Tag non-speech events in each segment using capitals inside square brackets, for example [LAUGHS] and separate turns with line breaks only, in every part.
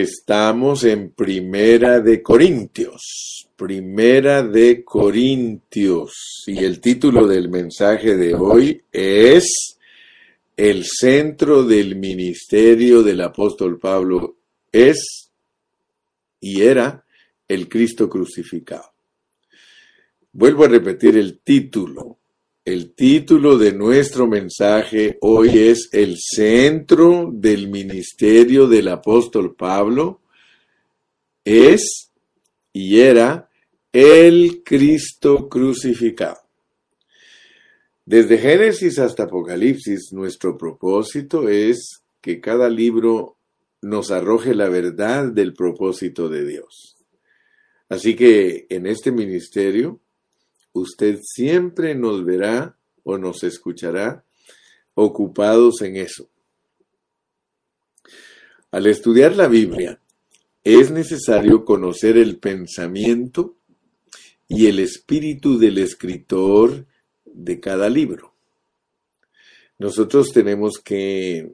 Estamos en Primera de Corintios. Primera de Corintios. Y el título del mensaje de hoy es El centro del ministerio del apóstol Pablo es y era el Cristo crucificado. Vuelvo a repetir el título. El título de nuestro mensaje hoy es El centro del ministerio del apóstol Pablo es y era el Cristo crucificado. Desde Génesis hasta Apocalipsis, nuestro propósito es que cada libro nos arroje la verdad del propósito de Dios. Así que en este ministerio usted siempre nos verá o nos escuchará ocupados en eso. Al estudiar la Biblia, es necesario conocer el pensamiento y el espíritu del escritor de cada libro. Nosotros tenemos que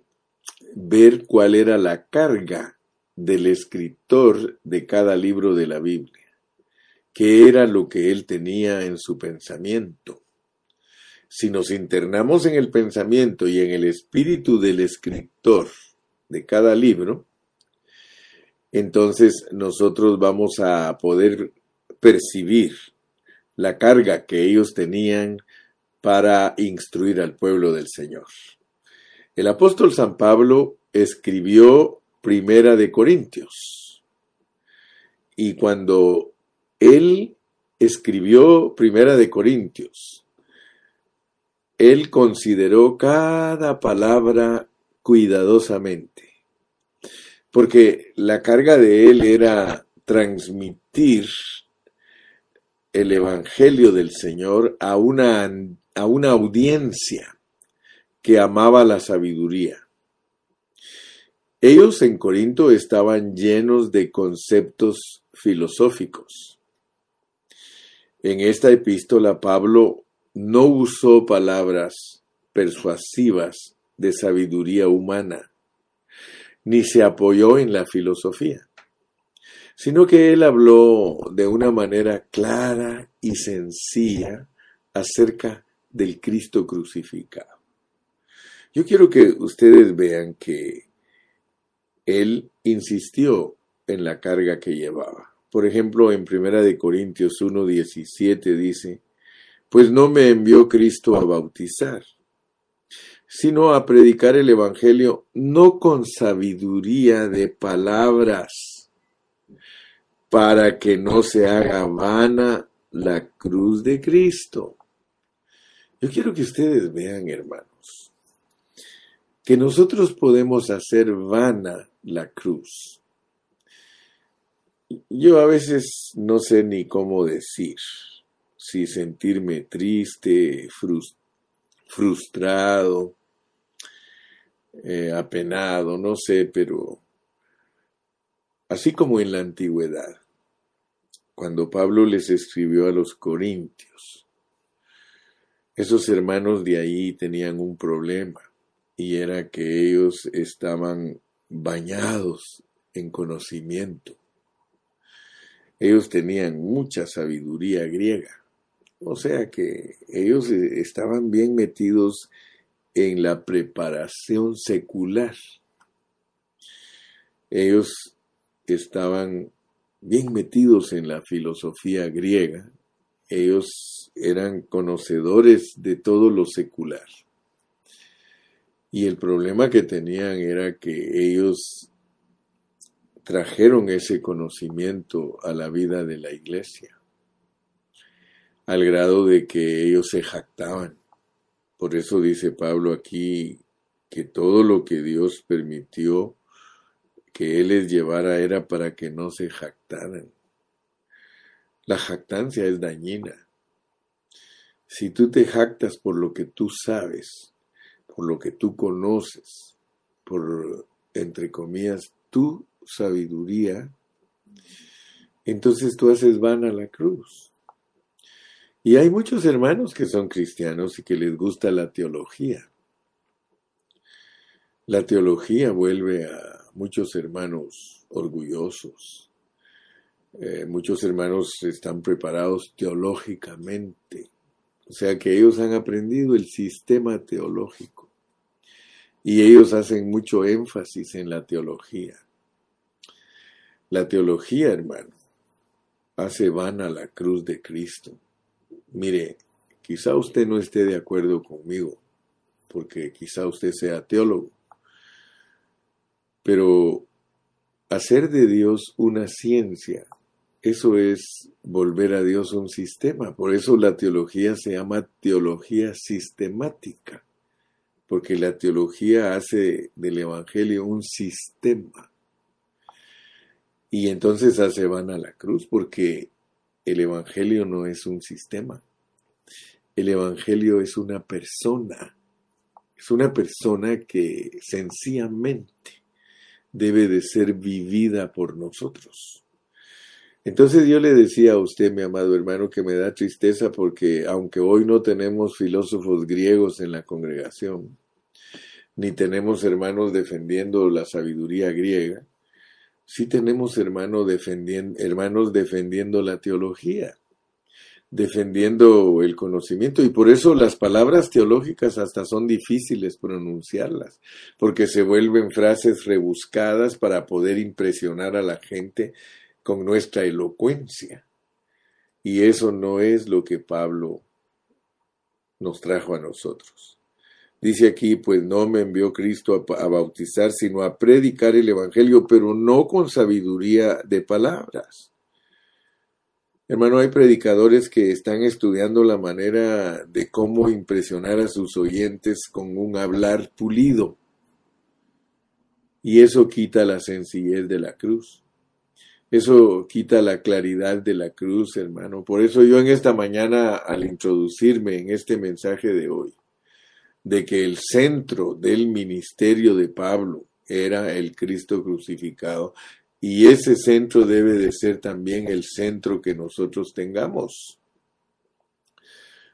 ver cuál era la carga del escritor de cada libro de la Biblia qué era lo que él tenía en su pensamiento. Si nos internamos en el pensamiento y en el espíritu del escritor de cada libro, entonces nosotros vamos a poder percibir la carga que ellos tenían para instruir al pueblo del Señor. El apóstol San Pablo escribió Primera de Corintios. Y cuando él escribió Primera de Corintios. Él consideró cada palabra cuidadosamente, porque la carga de él era transmitir el Evangelio del Señor a una, a una audiencia que amaba la sabiduría. Ellos en Corinto estaban llenos de conceptos filosóficos en esta epístola Pablo no usó palabras persuasivas de sabiduría humana, ni se apoyó en la filosofía, sino que él habló de una manera clara y sencilla acerca del Cristo crucificado. Yo quiero que ustedes vean que él insistió en la carga que llevaba. Por ejemplo, en Primera de Corintios 1:17 dice, pues no me envió Cristo a bautizar, sino a predicar el evangelio no con sabiduría de palabras, para que no se haga vana la cruz de Cristo. Yo quiero que ustedes vean, hermanos, que nosotros podemos hacer vana la cruz yo a veces no sé ni cómo decir, si sentirme triste, frustrado, eh, apenado, no sé, pero así como en la antigüedad, cuando Pablo les escribió a los corintios, esos hermanos de ahí tenían un problema y era que ellos estaban bañados en conocimiento ellos tenían mucha sabiduría griega. O sea que ellos eh, estaban bien metidos en la preparación secular. Ellos estaban bien metidos en la filosofía griega. Ellos eran conocedores de todo lo secular. Y el problema que tenían era que ellos trajeron ese conocimiento a la vida de la iglesia, al grado de que ellos se jactaban. Por eso dice Pablo aquí que todo lo que Dios permitió que Él les llevara era para que no se jactaran. La jactancia es dañina. Si tú te jactas por lo que tú sabes, por lo que tú conoces, por, entre comillas, tú sabiduría, entonces tú haces vana la cruz. Y hay muchos hermanos que son cristianos y que les gusta la teología. La teología vuelve a muchos hermanos orgullosos, eh, muchos hermanos están preparados teológicamente, o sea que ellos han aprendido el sistema teológico y ellos hacen mucho énfasis en la teología. La teología, hermano, hace vana la cruz de Cristo. Mire, quizá usted no esté de acuerdo conmigo, porque quizá usted sea teólogo, pero hacer de Dios una ciencia, eso es volver a Dios un sistema. Por eso la teología se llama teología sistemática, porque la teología hace del Evangelio un sistema. Y entonces hace van a la cruz, porque el Evangelio no es un sistema. El Evangelio es una persona. Es una persona que sencillamente debe de ser vivida por nosotros. Entonces yo le decía a usted, mi amado hermano, que me da tristeza porque aunque hoy no tenemos filósofos griegos en la congregación, ni tenemos hermanos defendiendo la sabiduría griega, sí tenemos hermanos defendiendo, la teología, defendiendo el conocimiento. Y por eso las palabras teológicas hasta son difíciles pronunciarlas, porque se vuelven frases rebuscadas para poder impresionar a la gente con nuestra elocuencia. Y eso no es lo que Pablo nos trajo a nosotros. Dice aquí, pues no me envió Cristo a, bautizar, sino a predicar el Evangelio, pero no con sabiduría de palabras. Hermano, hay predicadores que están estudiando la manera de cómo impresionar a sus oyentes con un hablar pulido. Y eso quita la sencillez de la cruz. Eso quita la claridad de la cruz, hermano. Por eso yo en esta mañana, al introducirme en este mensaje de hoy, de que el centro del ministerio de Pablo era el Cristo crucificado, y ese centro debe de ser también el centro que nosotros tengamos.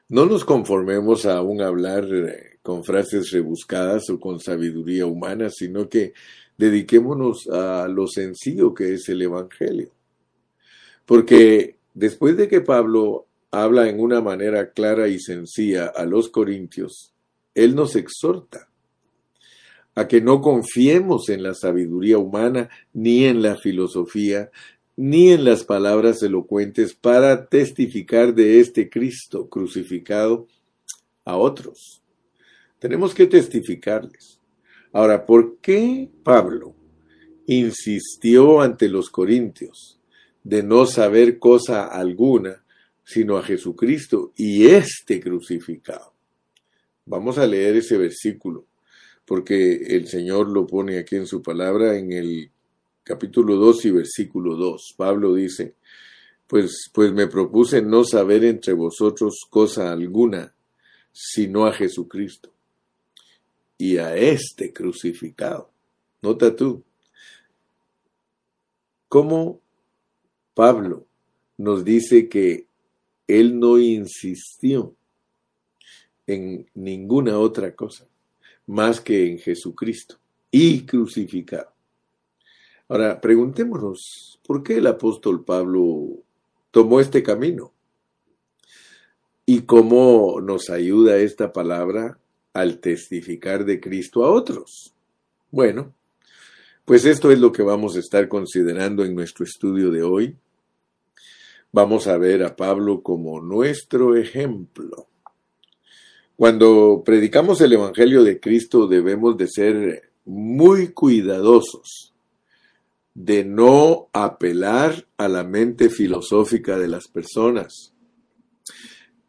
No nos conformemos a un hablar eh, con frases rebuscadas o con sabiduría humana, sino que dediquémonos a lo sencillo que es el Evangelio. Porque después de que Pablo habla en una manera clara y sencilla a los corintios, él nos exhorta a que no confiemos en la sabiduría humana, ni en la filosofía, ni en las palabras elocuentes para testificar de este Cristo crucificado a otros. Tenemos que testificarles. Ahora, ¿por qué Pablo insistió ante los corintios de no saber cosa alguna sino a Jesucristo y este crucificado? Vamos a leer ese versículo, porque el Señor lo pone aquí en su palabra en el capítulo 2 y versículo 2. Pablo dice, pues, pues me propuse no saber entre vosotros cosa alguna, sino a Jesucristo y a este crucificado. Nota tú, cómo Pablo nos dice que él no insistió en ninguna otra cosa más que en Jesucristo y crucificado. Ahora, preguntémonos, ¿por qué el apóstol Pablo tomó este camino? ¿Y cómo nos ayuda esta palabra al testificar de Cristo a otros. Bueno, pues esto es lo que vamos a estar considerando en nuestro estudio de hoy. Vamos a ver a Pablo como nuestro ejemplo. Cuando predicamos el Evangelio de Cristo debemos de ser muy cuidadosos de no apelar a la mente filosófica de las personas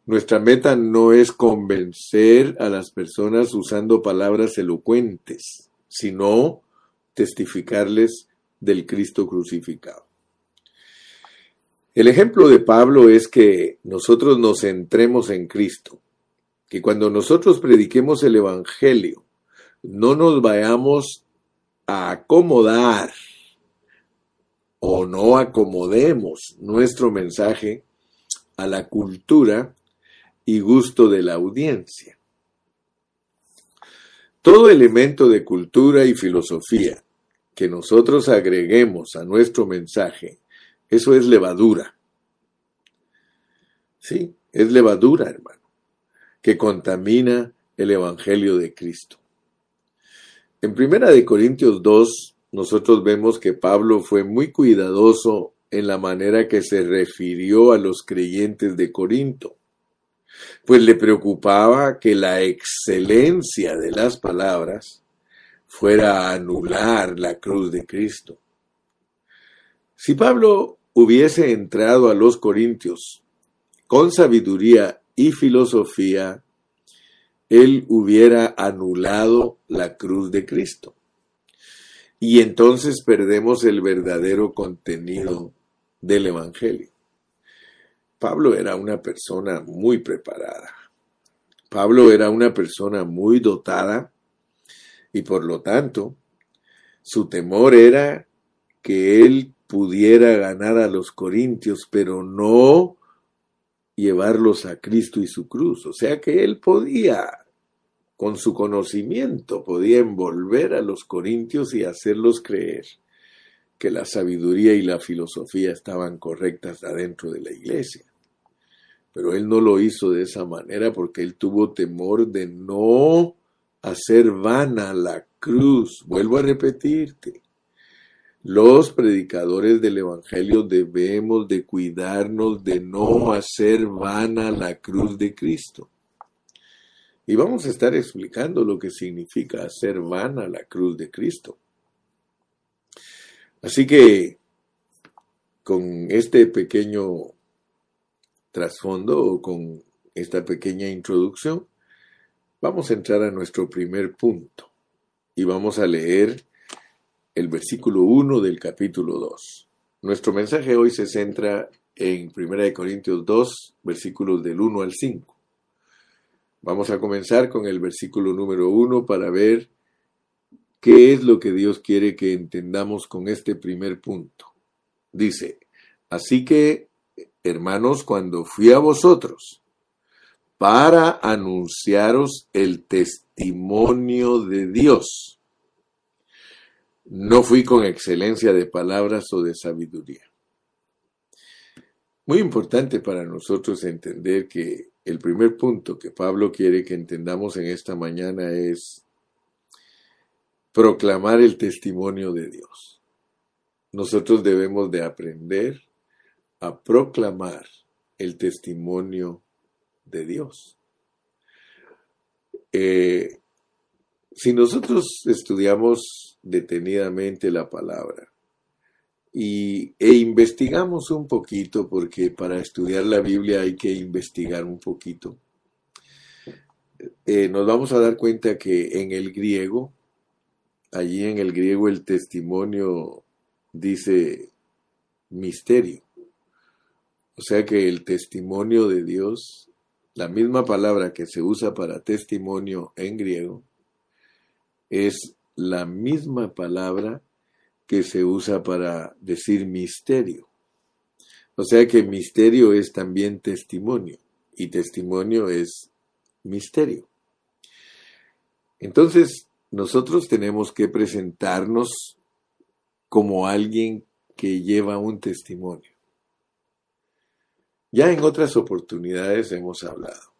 nuestra meta no es convencer a las personas usando palabras elocuentes, sino testificarles del Cristo crucificado. El ejemplo de Pablo es que nosotros nos centremos en Cristo, que cuando nosotros prediquemos el Evangelio, no nos vayamos a acomodar o no acomodemos nuestro mensaje a la cultura y gusto de la audiencia. Todo elemento de cultura y filosofía que nosotros agreguemos a nuestro mensaje, eso es levadura. Sí, es levadura, hermano, que contamina el Evangelio de Cristo. En Primera de Corintios 2, nosotros vemos que Pablo fue muy cuidadoso en la manera que se refirió a los creyentes de Corinto, pues le preocupaba que la excelencia de las palabras fuera a anular la cruz de Cristo. Si Pablo hubiese entrado a los Corintios con sabiduría y filosofía, él hubiera anulado la cruz de Cristo. Y entonces perdemos el verdadero contenido del Evangelio. Pablo era una persona muy preparada. Pablo era una persona muy dotada y por lo tanto su temor era que él pudiera ganar a los corintios, pero no llevarlos a Cristo y su cruz. O sea que él podía, con su conocimiento, podía envolver a los corintios y hacerlos creer que la sabiduría y la filosofía estaban correctas adentro de la iglesia. Pero él no lo hizo de esa manera porque él tuvo temor de no hacer vana la cruz. Vuelvo a repetirte. Los predicadores del Evangelio debemos de cuidarnos de no hacer vana la cruz de Cristo. Y vamos a estar explicando lo que significa hacer vana la cruz de Cristo. Así que con este pequeño trasfondo o con esta pequeña introducción, vamos a entrar a nuestro primer punto y vamos a leer el versículo 1 del capítulo 2. Nuestro mensaje hoy se centra en 1 Corintios 2, versículos del 1 al 5. Vamos a comenzar con el versículo número 1 para ver ¿Qué es lo que Dios quiere que entendamos con este primer punto? Dice, así que, hermanos, cuando fui a vosotros para anunciaros el testimonio de Dios, no fui con excelencia de palabras o de sabiduría. Muy importante para nosotros entender que el primer punto que Pablo quiere que entendamos en esta mañana es proclamar el testimonio de Dios. Nosotros debemos de aprender a proclamar el testimonio de Dios. Eh, si nosotros estudiamos detenidamente la palabra y, e investigamos un poquito, porque para estudiar la Biblia hay que investigar un poquito, eh, nos vamos a dar cuenta que en el griego allí en el griego el testimonio dice misterio. O sea que el testimonio de Dios, la misma palabra que se usa para testimonio en griego, es la misma palabra que se usa para decir misterio. O sea que misterio es también testimonio y testimonio es misterio. Entonces, nosotros tenemos que presentarnos como alguien que lleva un testimonio. Ya en otras oportunidades hemos hablado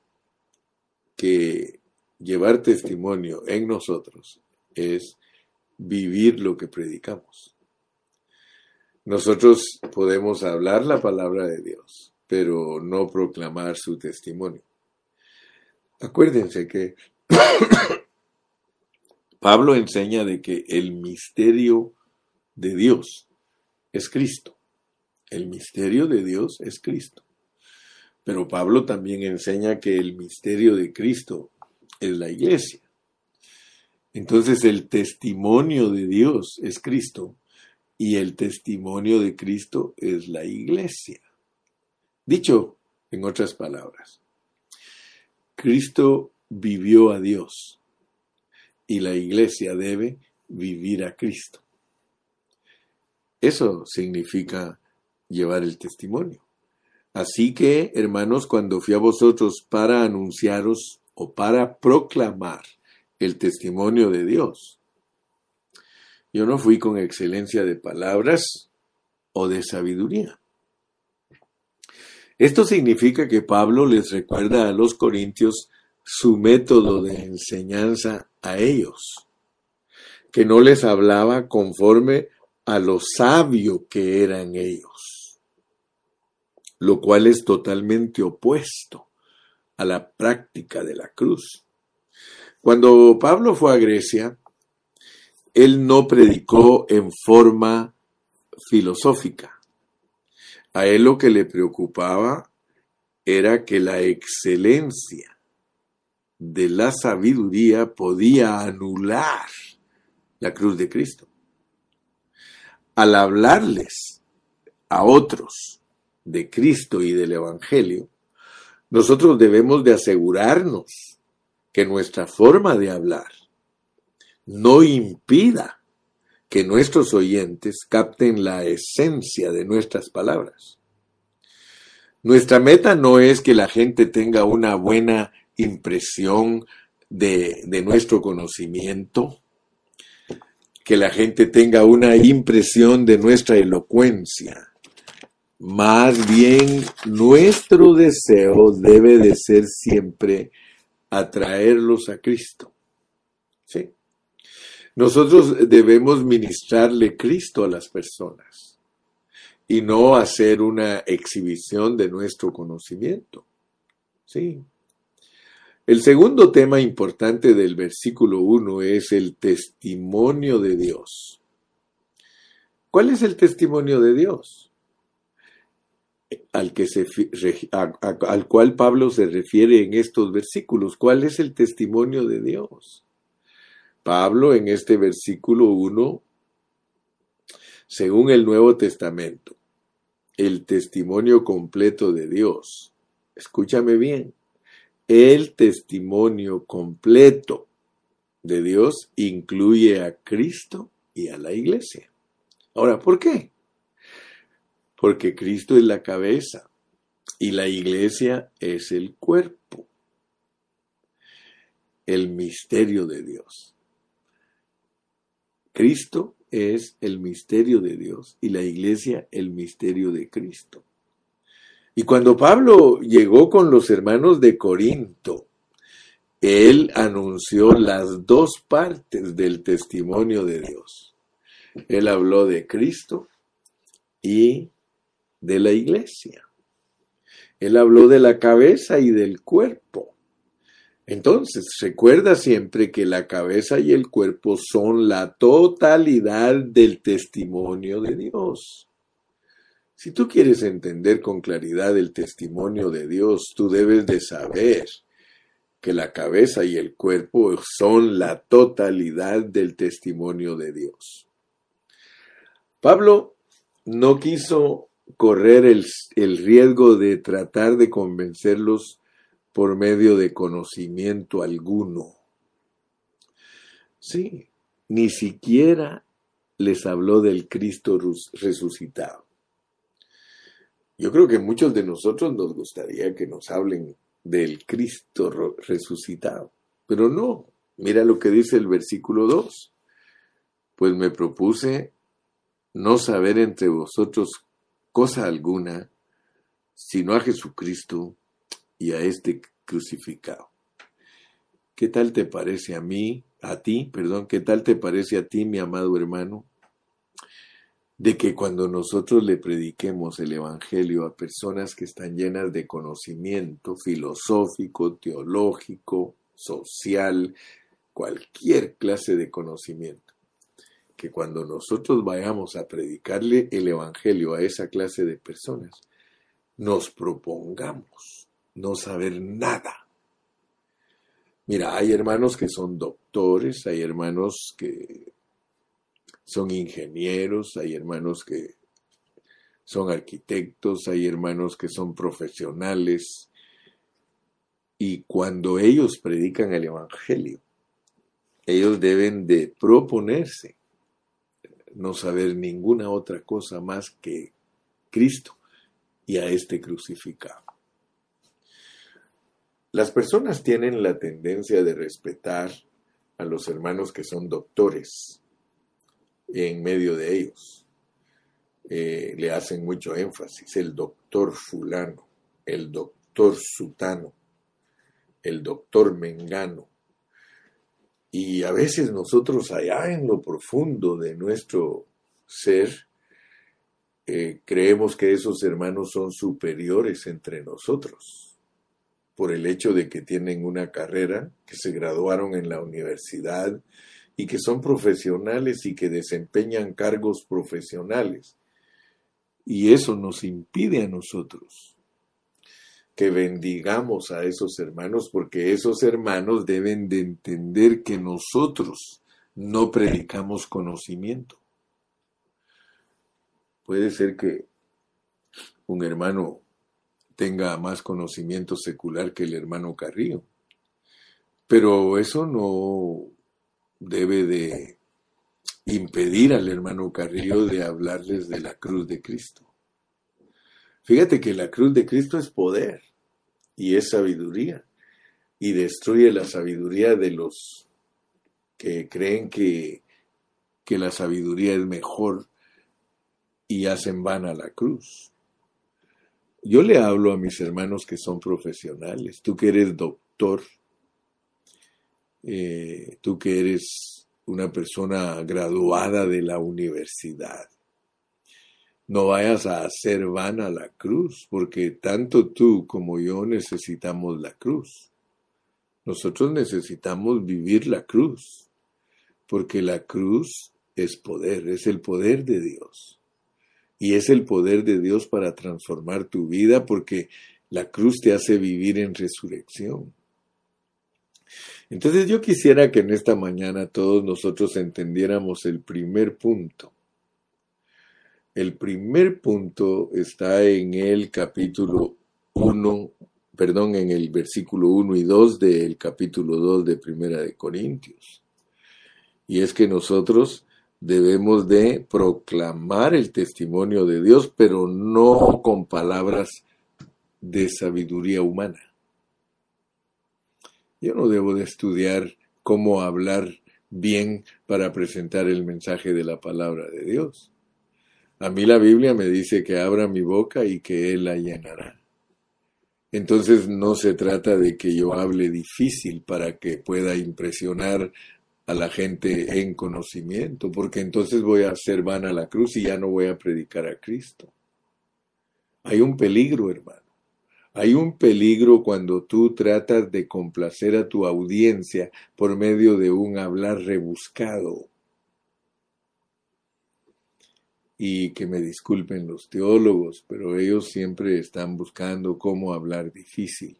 que llevar testimonio en nosotros es vivir lo que predicamos. Nosotros podemos hablar la palabra de Dios, pero no proclamar su testimonio. Acuérdense que [COUGHS] Pablo enseña de que el misterio de Dios es Cristo. El misterio de Dios es Cristo. Pero Pablo también enseña que el misterio de Cristo es la iglesia. Entonces el testimonio de Dios es Cristo y el testimonio de Cristo es la iglesia. Dicho en otras palabras, Cristo vivió a Dios y la iglesia debe vivir a Cristo. Eso significa llevar el testimonio. Así que, hermanos, cuando fui a vosotros para anunciaros o para proclamar el testimonio de Dios, Yo no fui con excelencia de palabras o de sabiduría. Esto significa que Pablo les recuerda a los corintios su método de enseñanza a ellos, que no les hablaba conforme a lo sabio que eran ellos, lo cual es totalmente opuesto a la práctica de la cruz. Cuando Pablo fue a Grecia, él no predicó en forma filosófica. A él lo que le preocupaba era que la excelencia de la sabiduría podía anular la cruz de Cristo. Al hablarles a otros de Cristo y del Evangelio, nosotros debemos de asegurarnos que nuestra forma de hablar no impida que nuestros oyentes capten la esencia de nuestras palabras. Nuestra meta no es que la gente tenga una buena impresión de, nuestro conocimiento, que la gente tenga una impresión de nuestra elocuencia. Más bien, nuestro deseo debe de ser siempre atraerlos a Cristo. ¿Sí? Nosotros debemos ministrarle Cristo a las personas y no hacer una exhibición de nuestro conocimiento. Sí. El segundo tema importante del versículo 1 es el testimonio de Dios. ¿Cuál es el testimonio de Dios? Al, que se, al cual Pablo se refiere en estos versículos. ¿Cuál es el testimonio de Dios? Pablo en este versículo 1, según el Nuevo Testamento, el testimonio completo de Dios. Escúchame bien, el testimonio completo de Dios incluye a Cristo y a la iglesia. Ahora, ¿por qué? Porque Cristo es la cabeza y la iglesia es el cuerpo, el misterio de Dios. Cristo es el misterio de Dios y la iglesia el misterio de Cristo. Y cuando Pablo llegó con los hermanos de Corinto, él anunció las dos partes del testimonio de Dios. Él habló de Cristo y de la iglesia. Él habló de la cabeza y del cuerpo. Entonces, recuerda siempre que la cabeza y el cuerpo son la totalidad del testimonio de Dios. Si tú quieres entender con claridad el testimonio de Dios, tú debes de saber que la cabeza y el cuerpo son la totalidad del testimonio de Dios. Pablo no quiso correr el, el riesgo de tratar de convencerlos por medio de conocimiento alguno. Sí, ni siquiera les habló del Cristo resucitado. Yo creo que muchos de nosotros nos gustaría que nos hablen del Cristo resucitado, pero no. Mira lo que dice el versículo 2. Pues me propuse no saber entre vosotros cosa alguna, sino a Jesucristo y a este crucificado. ¿Qué tal te parece a mí, a ti, perdón, qué tal te parece a ti, mi amado hermano, de que cuando nosotros le prediquemos el Evangelio a personas que están llenas de conocimiento filosófico, teológico, social, cualquier clase de conocimiento, que cuando nosotros vayamos a predicarle el Evangelio a esa clase de personas, nos propongamos no saber nada. Mira, hay hermanos que son doctores, hay hermanos que son ingenieros, hay hermanos que son arquitectos, hay hermanos que son profesionales. Y cuando ellos predican el Evangelio, ellos deben de proponerse no saber ninguna otra cosa más que Cristo y a este crucificado. Las personas tienen la tendencia de respetar a los hermanos que son doctores, en medio de ellos. Eh, le hacen mucho énfasis, el doctor fulano, el doctor sutano, el doctor mengano. Y a veces nosotros allá en lo profundo de nuestro ser, eh, creemos que esos hermanos son superiores entre nosotros por el hecho de que tienen una carrera, que se graduaron en la universidad y que son profesionales y que desempeñan cargos profesionales. Y eso nos impide a nosotros que bendigamos a esos hermanos porque esos hermanos deben de entender que nosotros no predicamos conocimiento. Puede ser que un hermano tenga más conocimiento secular que el hermano Carrillo. Pero eso no debe de impedir al hermano Carrillo de hablarles de la cruz de Cristo. Fíjate que la cruz de Cristo es poder y es sabiduría y destruye la sabiduría de los que creen que, que la sabiduría es mejor y hacen vana la cruz. Yo le hablo a mis hermanos que son profesionales, tú que eres doctor, eh, tú que eres una persona graduada de la universidad. No vayas a hacer vana la cruz, porque tanto tú como yo necesitamos la cruz. Nosotros necesitamos vivir la cruz, porque la cruz es poder, es el poder de Dios. Y es el poder de Dios para transformar tu vida porque la cruz te hace vivir en resurrección. Entonces yo quisiera que en esta mañana todos nosotros entendiéramos el primer punto. El primer punto está en el capítulo 1, perdón, en el versículo 1 y 2 del capítulo 2 de Primera de Corintios. Y es que nosotros debemos de proclamar el testimonio de Dios, pero no con palabras de sabiduría humana. Yo no debo de estudiar cómo hablar bien para presentar el mensaje de la palabra de Dios. A mí la Biblia me dice que abra mi boca y que Él la llenará. Entonces no se trata de que yo hable difícil para que pueda impresionar a la gente en conocimiento, porque entonces voy a hacer vana la cruz y ya no voy a predicar a Cristo. Hay un peligro, hermano. Hay un peligro cuando tú tratas de complacer a tu audiencia por medio de un hablar rebuscado. Y que me disculpen los teólogos, pero ellos siempre están buscando cómo hablar difícil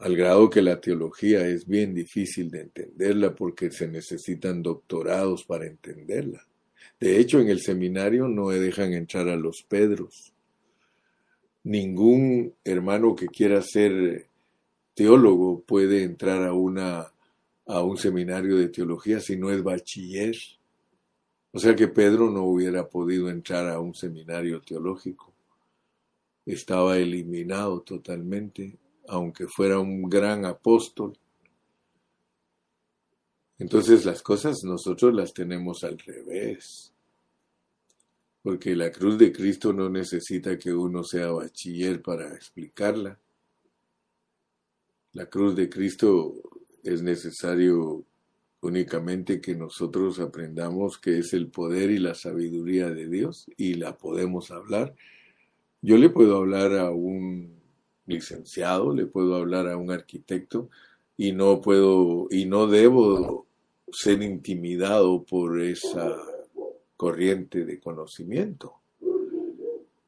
al grado que la teología es bien difícil de entenderla porque se necesitan doctorados para entenderla. De hecho, en el seminario no dejan entrar a los Pedros. Ningún hermano que quiera ser teólogo puede entrar a, una, a un seminario de teología si no es bachiller. O sea que Pedro no hubiera podido entrar a un seminario teológico. Estaba eliminado totalmente aunque fuera un gran apóstol. Entonces las cosas nosotros las tenemos al revés. Porque la cruz de Cristo no necesita que uno sea bachiller para explicarla. La cruz de Cristo es necesario únicamente que nosotros aprendamos que es el poder y la sabiduría de Dios y la podemos hablar. Yo le puedo hablar a un licenciado, le puedo hablar a un arquitecto y no puedo y no debo ser intimidado por esa corriente de conocimiento.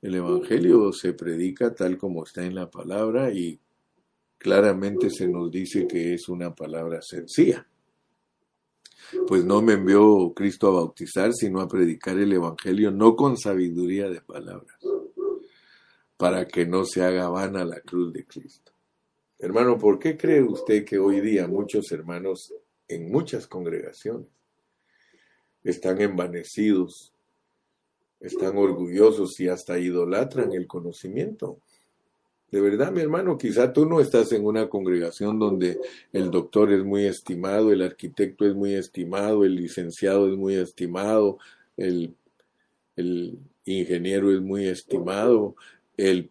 El Evangelio se predica tal como está en la palabra y claramente se nos dice que es una palabra sencilla. Pues no me envió Cristo a bautizar, sino a predicar el Evangelio, no con sabiduría de palabras para que no se haga vana la cruz de Cristo. Hermano, ¿por qué cree usted que hoy día muchos hermanos en muchas congregaciones están envanecidos, están orgullosos y hasta idolatran el conocimiento? De verdad, mi hermano, quizá tú no estás en una congregación donde el doctor es muy estimado, el arquitecto es muy estimado, el licenciado es muy estimado, el, ingeniero es muy estimado, el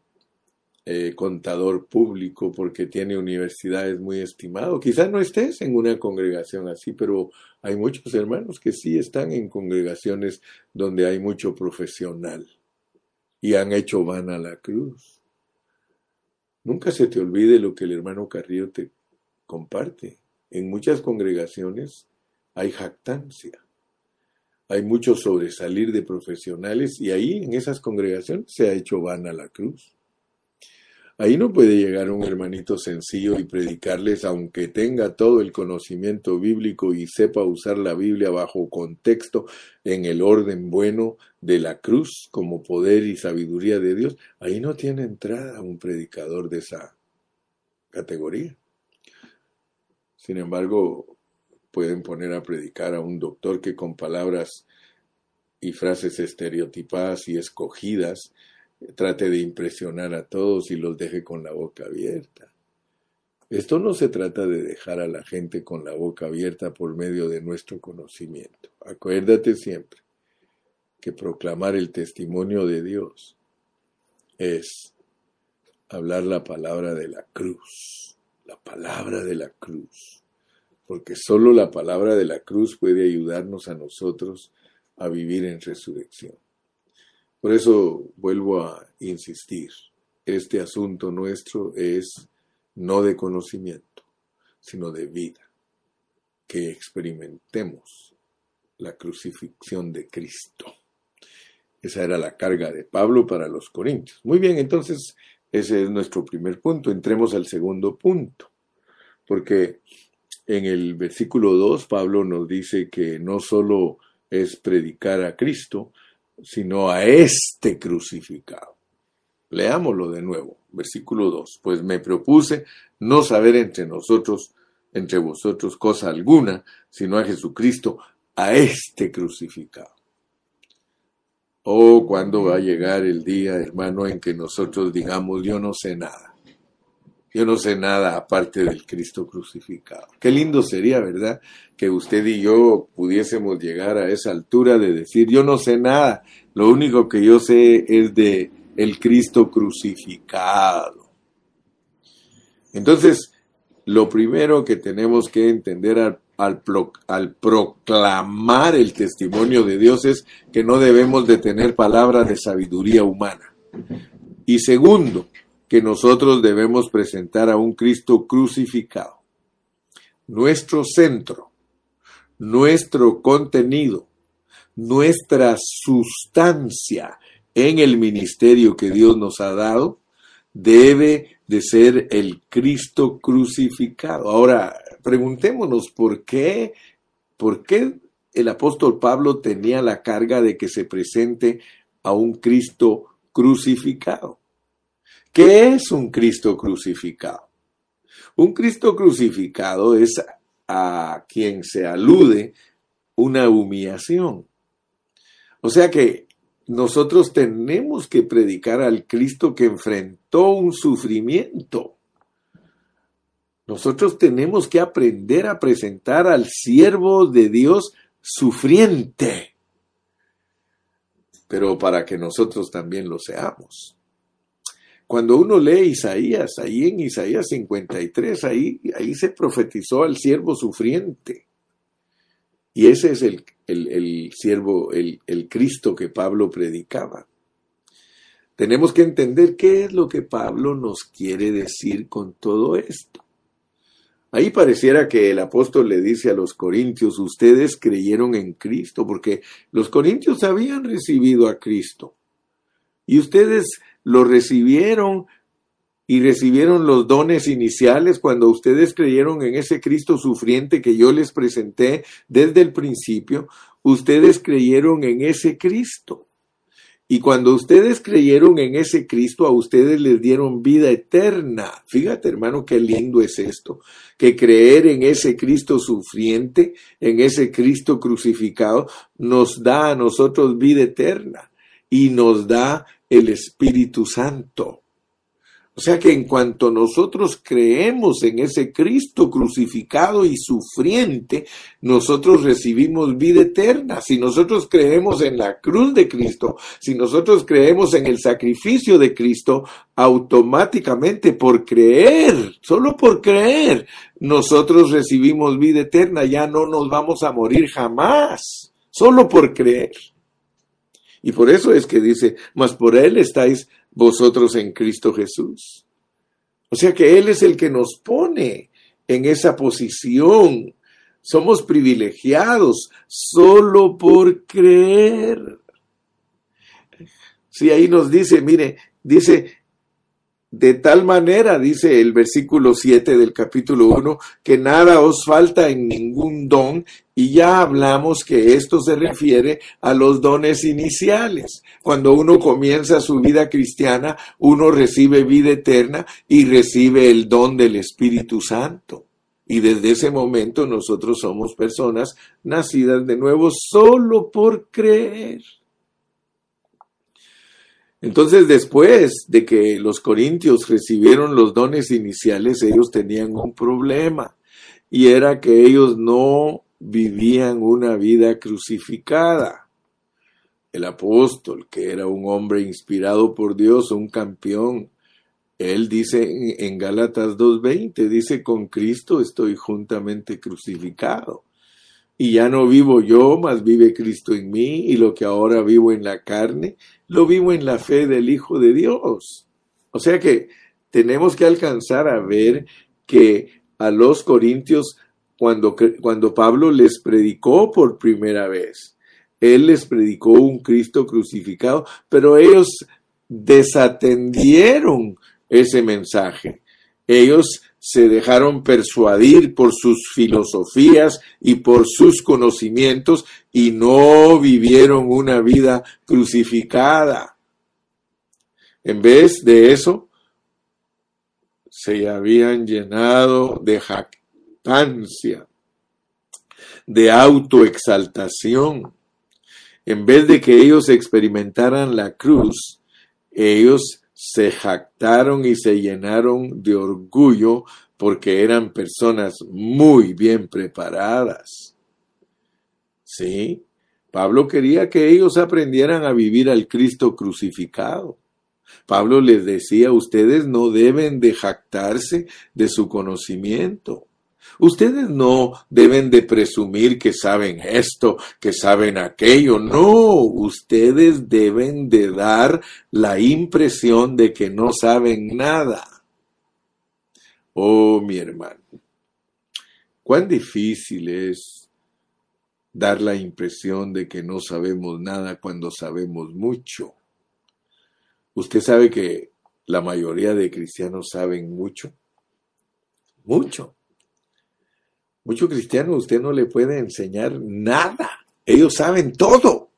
eh, contador público porque tiene universidades muy estimado. Quizás no estés en una congregación así, pero hay muchos hermanos que sí están en congregaciones donde hay mucho profesional y han hecho van a la cruz. Nunca se te olvide lo que el hermano Carrillo te comparte. En muchas congregaciones hay jactancia, hay mucho sobresalir de profesionales y ahí en esas congregaciones se ha hecho van a la cruz. Ahí no puede llegar un hermanito sencillo y predicarles, aunque tenga todo el conocimiento bíblico y sepa usar la Biblia bajo contexto en el orden bueno de la cruz como poder y sabiduría de Dios. Ahí no tiene entrada un predicador de esa categoría. Sin embargo, pueden poner a predicar a un doctor que con palabras y frases estereotipadas y escogidas trate de impresionar a todos y los deje con la boca abierta. Esto no se trata de dejar a la gente con la boca abierta por medio de nuestro conocimiento. Acuérdate siempre que proclamar el testimonio de Dios es hablar la palabra de la cruz, la palabra de la cruz, porque solo la palabra de la cruz puede ayudarnos a nosotros a vivir en resurrección. Por eso vuelvo a insistir, este asunto nuestro es no de conocimiento, sino de vida, que experimentemos la crucifixión de Cristo. Esa era la carga de Pablo para los corintios. Muy bien, entonces ese es nuestro primer punto. Entremos al segundo punto, porque en el versículo 2 Pablo nos dice que no solo es predicar a Cristo, sino a este crucificado. Leámoslo de nuevo, versículo 2. Pues me propuse no saber entre nosotros, entre vosotros, cosa alguna, sino a Jesucristo, a este crucificado. Oh, cuando va a llegar el día, hermano, en que nosotros digamos, yo no sé nada. Yo no sé nada aparte del Cristo crucificado. Qué lindo sería, ¿verdad? Que usted y yo pudiésemos llegar a esa altura de decir, yo no sé nada, lo único que yo sé es de el Cristo crucificado. Entonces, lo primero que tenemos que entender al, proclamar el testimonio de Dios es que no debemos de tener palabras de sabiduría humana. Y segundo, que nosotros debemos presentar a un Cristo crucificado. Nuestro centro, nuestro contenido, nuestra sustancia en el ministerio que Dios nos ha dado debe de ser el Cristo crucificado. Ahora, preguntémonos por qué, por qué el apóstol Pablo tenía la carga de que se presente a un Cristo crucificado. ¿Qué es un Cristo crucificado? Un Cristo crucificado es a quien se alude una humillación. O sea que nosotros tenemos que predicar al Cristo que enfrentó un sufrimiento. Nosotros tenemos que aprender a presentar al siervo de Dios sufriente, pero para que nosotros también lo seamos. Cuando uno lee Isaías, ahí en Isaías 53, ahí, ahí se profetizó al siervo sufriente. Y ese es el, el, siervo, el, el Cristo que Pablo predicaba. Tenemos que entender qué es lo que Pablo nos quiere decir con todo esto. Ahí pareciera que el apóstol le dice a los corintios, ustedes creyeron en Cristo, porque los corintios habían recibido a Cristo. Y ustedes lo recibieron y recibieron los dones iniciales cuando ustedes creyeron en ese Cristo sufriente que yo les presenté desde el principio, ustedes creyeron en ese Cristo. Y cuando ustedes creyeron en ese Cristo, a ustedes les dieron vida eterna. Fíjate, hermano, qué lindo es esto. Que creer en ese Cristo sufriente, en ese Cristo crucificado, nos da a nosotros vida eterna y nos da el Espíritu Santo. O sea que en cuanto nosotros creemos en ese Cristo crucificado y sufriente, nosotros recibimos vida eterna. Si nosotros creemos en la cruz de Cristo, si nosotros creemos en el sacrificio de Cristo, automáticamente por creer, solo por creer, nosotros recibimos vida eterna. Ya no nos vamos a morir jamás, solo por creer. Y por eso es que dice, mas por Él estáis vosotros en Cristo Jesús. O sea que Él es el que nos pone en esa posición. Somos privilegiados solo por creer. Si ahí nos dice, mire, dice, de tal manera, dice el versículo 7 del capítulo 1, que nada os falta en ningún don, y ya hablamos que esto se refiere a los dones iniciales. Cuando uno comienza su vida cristiana, uno recibe vida eterna y recibe el don del Espíritu Santo. Y desde ese momento nosotros somos personas nacidas de nuevo solo por creer. Entonces, después de que los corintios recibieron los dones iniciales, ellos tenían un problema y era que ellos no vivían una vida crucificada. El apóstol, que era un hombre inspirado por Dios, un campeón, él dice en Gálatas 2.20, dice, con Cristo estoy juntamente crucificado y ya no vivo yo, mas vive Cristo en mí, y lo que ahora vivo en la carne, lo vivo en la fe del Hijo de Dios. O sea que tenemos que alcanzar a ver que a los corintios, cuando, cuando Pablo les predicó por primera vez, él les predicó un Cristo crucificado, pero ellos desatendieron ese mensaje. Ellos se dejaron persuadir por sus filosofías y por sus conocimientos y no vivieron una vida crucificada. En vez de eso, se habían llenado de jactancia, de autoexaltación. En vez de que ellos experimentaran la cruz, ellos se jactaron y se llenaron de orgullo porque eran personas muy bien preparadas. Sí, Pablo quería que ellos aprendieran a vivir al Cristo crucificado. Pablo les decía, ustedes no deben de jactarse de su conocimiento. Ustedes no deben de presumir que saben esto, que saben aquello. No, ustedes deben de dar la impresión de que no saben nada. Oh, mi hermano, cuán difícil es dar la impresión de que no sabemos nada cuando sabemos mucho. Usted sabe que la mayoría de cristianos saben mucho. Mucho. Muchos cristianos usted no le puede enseñar nada. Ellos saben todo.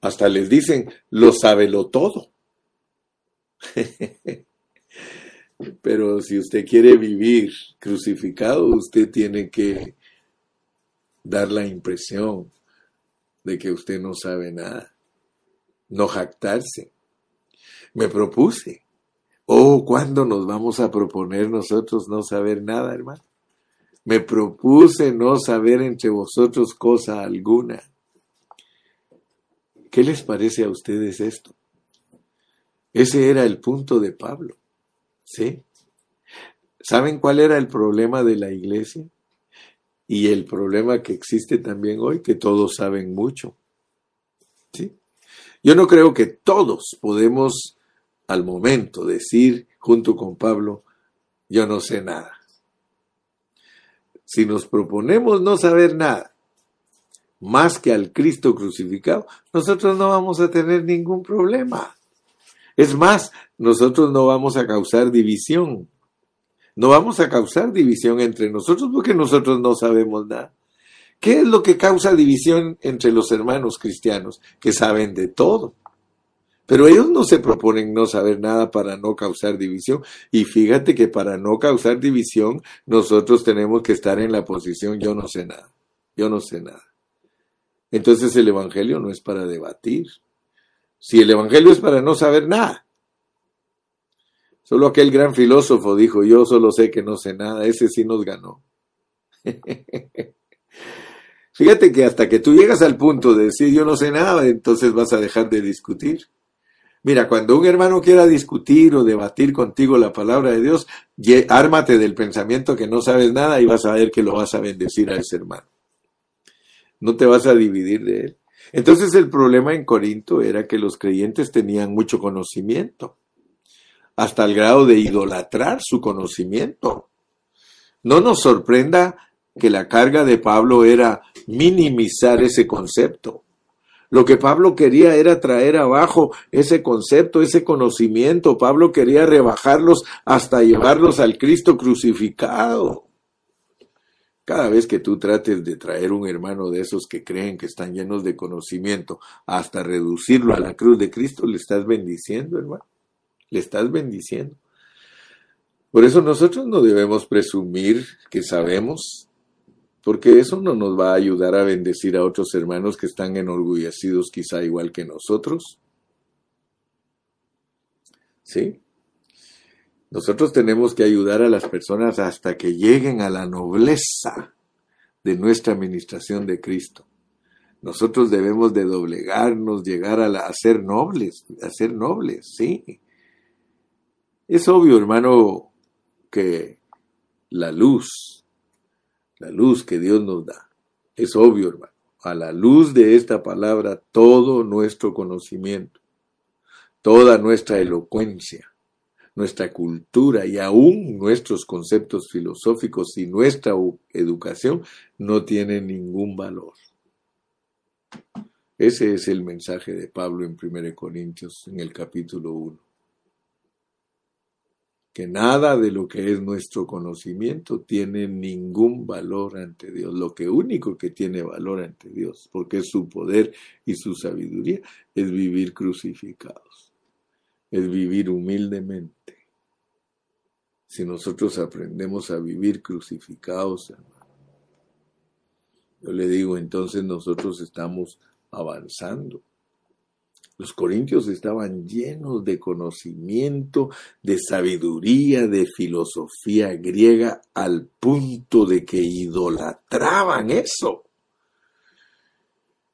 Hasta les dicen, lo lo todo. [LAUGHS] Pero si usted quiere vivir crucificado, usted tiene que dar la impresión de que usted no sabe nada. No jactarse. Me propuse. Oh, ¿cuándo nos vamos a proponer nosotros no saber nada, hermano? Me propuse no saber entre vosotros cosa alguna. ¿Qué les parece a ustedes esto? Ese era el punto de Pablo. ¿Sí? ¿Saben cuál era el problema de la iglesia? Y el problema que existe también hoy, que todos saben mucho. ¿Sí? Yo no creo que todos podemos al momento decir, junto con Pablo, yo no sé nada si nos proponemos no saber nada más que al Cristo crucificado, nosotros no vamos a tener ningún problema. Es más, nosotros no vamos a causar división. No vamos a causar división entre nosotros porque nosotros no sabemos nada. ¿Qué es lo que causa división entre los hermanos cristianos? Que saben de todo. Pero ellos no se proponen no saber nada para no causar división. Y fíjate que para no causar división, nosotros tenemos que estar en la posición yo no sé nada. Yo no sé nada. Entonces el Evangelio no es para debatir. Si el Evangelio es para no saber nada, Solo aquel gran filósofo dijo, yo solo sé que no sé nada, ese sí nos ganó. [LAUGHS] Fíjate que hasta que tú llegas al punto de decir yo no sé nada, entonces vas a dejar de discutir. Mira, cuando un hermano quiera discutir o debatir contigo la palabra de Dios, ármate del pensamiento que no sabes nada y vas a ver que lo vas a bendecir a ese hermano. No te vas a dividir de él. Entonces el problema en Corinto era que los creyentes tenían mucho conocimiento, hasta el grado de idolatrar su conocimiento. No nos sorprenda que la carga de Pablo era minimizar ese concepto. Lo que Pablo quería era traer abajo ese concepto, ese conocimiento. Pablo quería rebajarlos hasta llevarlos al Cristo crucificado. Cada vez que tú trates de traer un hermano de esos que creen que están llenos de conocimiento hasta reducirlo a la cruz de Cristo, le estás bendiciendo, hermano. Le estás bendiciendo. Por eso nosotros no debemos presumir que sabemos, porque eso no nos va a ayudar a bendecir a otros hermanos que están enorgullecidos quizá igual que nosotros. ¿Sí? Nosotros tenemos que ayudar a las personas hasta que lleguen a la nobleza de nuestra administración de Cristo. Nosotros debemos de doblegarnos, llegar a, ser nobles, a ser nobles, sí. Es obvio, hermano, que la luz, la luz que Dios nos da, es obvio, hermano. A la luz de esta palabra, todo nuestro conocimiento, toda nuestra elocuencia, nuestra cultura y aún nuestros conceptos filosóficos y nuestra educación no tienen ningún valor. Ese es el mensaje de Pablo en 1 Corintios en el capítulo 1. Que nada de lo que es nuestro conocimiento tiene ningún valor ante Dios. Lo que único que tiene valor ante Dios, porque es su poder y su sabiduría, es vivir crucificados, es vivir humildemente si nosotros aprendemos a vivir crucificados, Yo le digo, entonces nosotros estamos avanzando. Los corintios estaban llenos de conocimiento, de sabiduría, de filosofía griega, al punto de que idolatraban eso.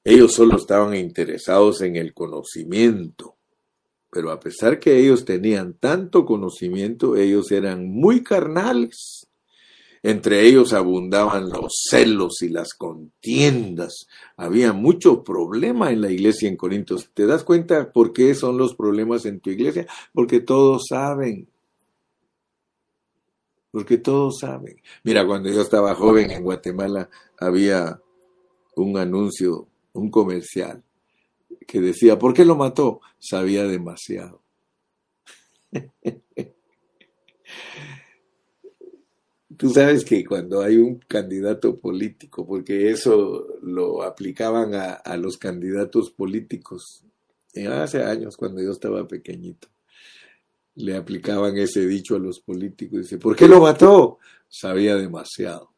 Ellos solo estaban interesados en el conocimiento. Pero a pesar que ellos tenían tanto conocimiento, ellos eran muy carnales. Entre ellos abundaban los celos y las contiendas. Había mucho problema en la iglesia en Corintios. ¿Te das cuenta por qué son los problemas en tu iglesia? Porque todos saben. Porque todos saben. Mira, cuando yo estaba joven en Guatemala había un anuncio, un comercial que decía, ¿por qué lo mató? Sabía demasiado. [LAUGHS] Tú sabes que cuando hay un candidato político, porque eso lo aplicaban a, los candidatos políticos, hace años cuando yo estaba pequeñito, le aplicaban ese dicho a los políticos, dice, ¿por qué lo mató? Sabía demasiado.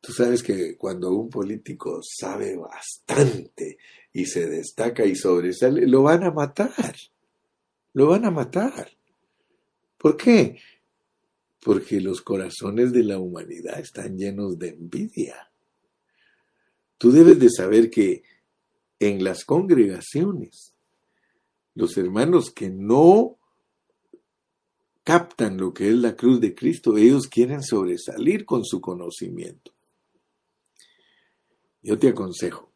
Tú sabes que cuando un político sabe bastante y se destaca y sobresale, lo van a matar. Lo van a matar. ¿Por qué? Porque los corazones de la humanidad están llenos de envidia. Tú debes de saber que en las congregaciones, los hermanos que no captan lo que es la cruz de Cristo, ellos quieren sobresalir con su conocimiento. Yo te aconsejo,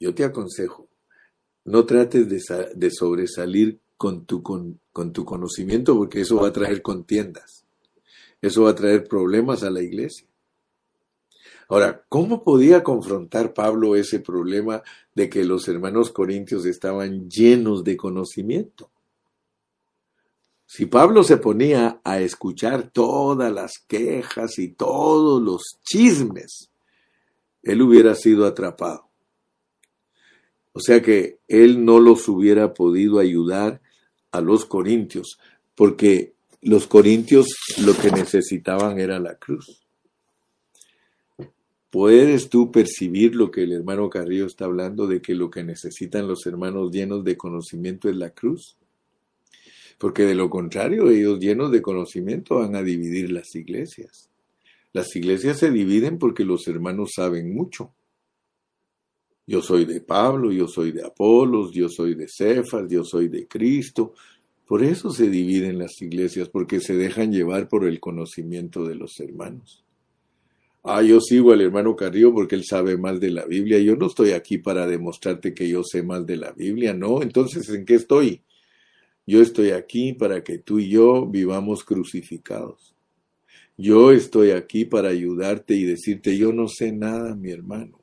yo te aconsejo, no trates de, sobresalir con tu, con, con tu conocimiento porque eso va a traer contiendas, eso va a traer problemas a la iglesia. Ahora, ¿cómo podía confrontar Pablo ese problema de que los hermanos corintios estaban llenos de conocimiento? Si Pablo se ponía a escuchar todas las quejas y todos los chismes él hubiera sido atrapado. O sea que él no los hubiera podido ayudar a los corintios, porque los corintios lo que necesitaban era la cruz. ¿Puedes tú percibir lo que el hermano Carrillo está hablando de que lo que necesitan los hermanos llenos de conocimiento es la cruz? Porque de lo contrario, ellos llenos de conocimiento van a dividir las iglesias. Las iglesias se dividen porque los hermanos saben mucho. Yo soy de Pablo, yo soy de Apolos, yo soy de Cefas, yo soy de Cristo. Por eso se dividen las iglesias, porque se dejan llevar por el conocimiento de los hermanos. Ah, yo sigo al hermano Carrillo porque él sabe más de la Biblia. Yo no estoy aquí para demostrarte que yo sé más de la Biblia, no. Entonces, ¿en qué estoy? Yo estoy aquí para que tú y yo vivamos crucificados. Yo estoy aquí para ayudarte y decirte, yo no sé nada, mi hermano.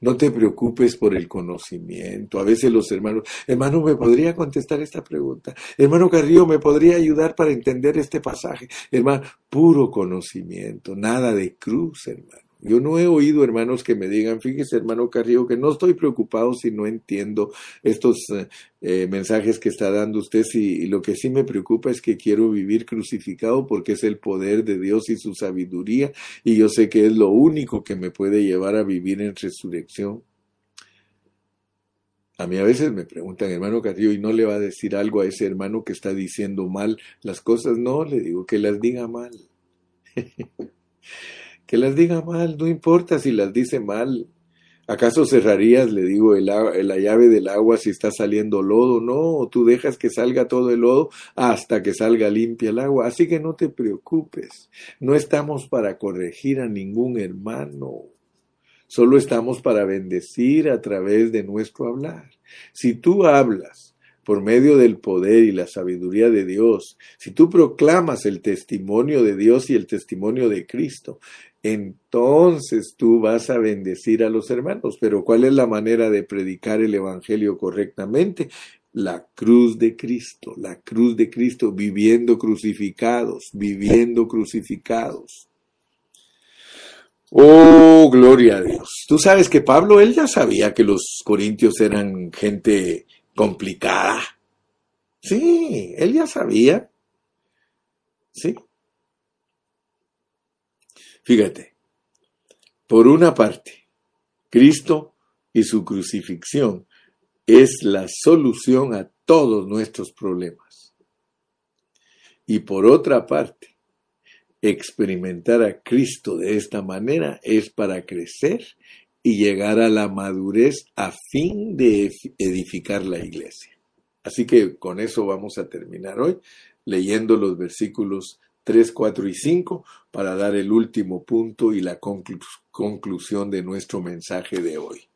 No te preocupes por el conocimiento. A veces los hermanos, hermano, ¿me podría contestar esta pregunta? Hermano Carrillo, ¿me podría ayudar para entender este pasaje? Hermano, puro conocimiento, nada de cruz, hermano. Yo no he oído hermanos que me digan, fíjese hermano Carrillo, que no estoy preocupado si no entiendo estos eh, eh, mensajes que está dando usted, y lo que sí me preocupa es que quiero vivir crucificado porque es el poder de Dios y su sabiduría, y yo sé que es lo único que me puede llevar a vivir en resurrección. A mí a veces me preguntan, hermano Carrillo, ¿y no le va a decir algo a ese hermano que está diciendo mal las cosas? No, le digo que las diga mal. [LAUGHS] que las diga mal, no importa si las dice mal. ¿Acaso cerrarías, le digo, la llave del agua si está saliendo lodo? No, tú dejas que salga todo el lodo hasta que salga limpia el agua. Así que no te preocupes. No estamos para corregir a ningún hermano. Solo estamos para bendecir a través de nuestro hablar. Si tú hablas por medio del poder y la sabiduría de Dios, si tú proclamas el testimonio de Dios y el testimonio de Cristo, entonces tú vas a bendecir a los hermanos. Pero ¿cuál es la manera de predicar el Evangelio correctamente? La cruz de Cristo, la cruz de Cristo, viviendo crucificados, viviendo crucificados. Oh, gloria a Dios. Tú sabes que Pablo, él ya sabía que los corintios eran gente complicada. Sí, él ya sabía. Sí, Fíjate, por una parte, Cristo y su crucifixión es la solución a todos nuestros problemas. Y por otra parte, experimentar a Cristo de esta manera es para crecer y llegar a la madurez a fin de edificar la iglesia. Así que con eso vamos a terminar hoy leyendo los versículos 3, 4 y 5 para dar el último punto y la conclusión de nuestro mensaje de hoy.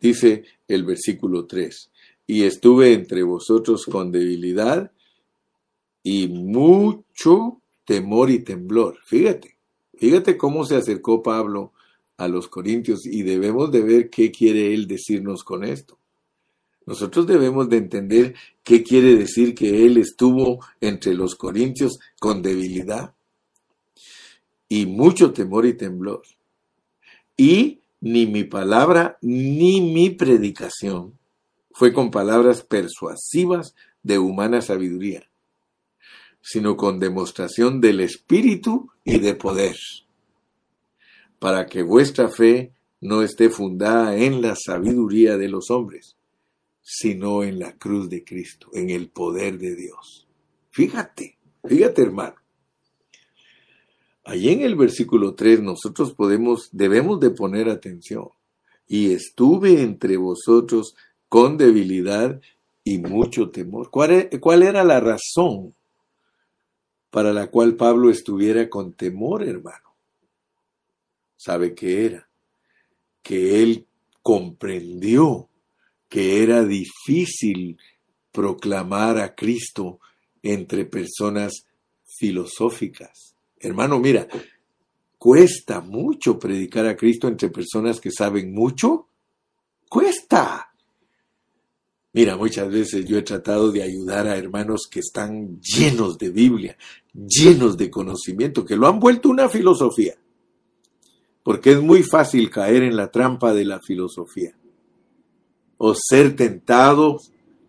Dice el versículo 3, y estuve entre vosotros con debilidad y mucho temor y temblor. Fíjate, fíjate cómo se acercó Pablo a los corintios y debemos de ver qué quiere él decirnos con esto. Nosotros debemos de entender qué quiere decir que él estuvo entre los corintios con debilidad y mucho temor y temblor. Y ni mi palabra ni mi predicación fue con palabras persuasivas de humana sabiduría, sino con demostración del Espíritu y de poder, para que vuestra fe no esté fundada en la sabiduría de los hombres, sino en la cruz de Cristo, en el poder de Dios. Fíjate, fíjate hermano. Allí en el versículo 3 nosotros podemos, debemos de poner atención. Y estuve entre vosotros con debilidad y mucho temor. ¿Cuál, e, cuál era la razón para la cual Pablo estuviera con temor, hermano? ¿Sabe qué era? Que él comprendió que era difícil proclamar a Cristo entre personas filosóficas. Hermano, mira, cuesta mucho predicar a Cristo entre personas que saben mucho. Cuesta. Mira, muchas veces yo he tratado de ayudar a hermanos que están llenos de Biblia, llenos de conocimiento, que lo han vuelto una filosofía. Porque es muy fácil caer en la trampa de la filosofía o ser tentado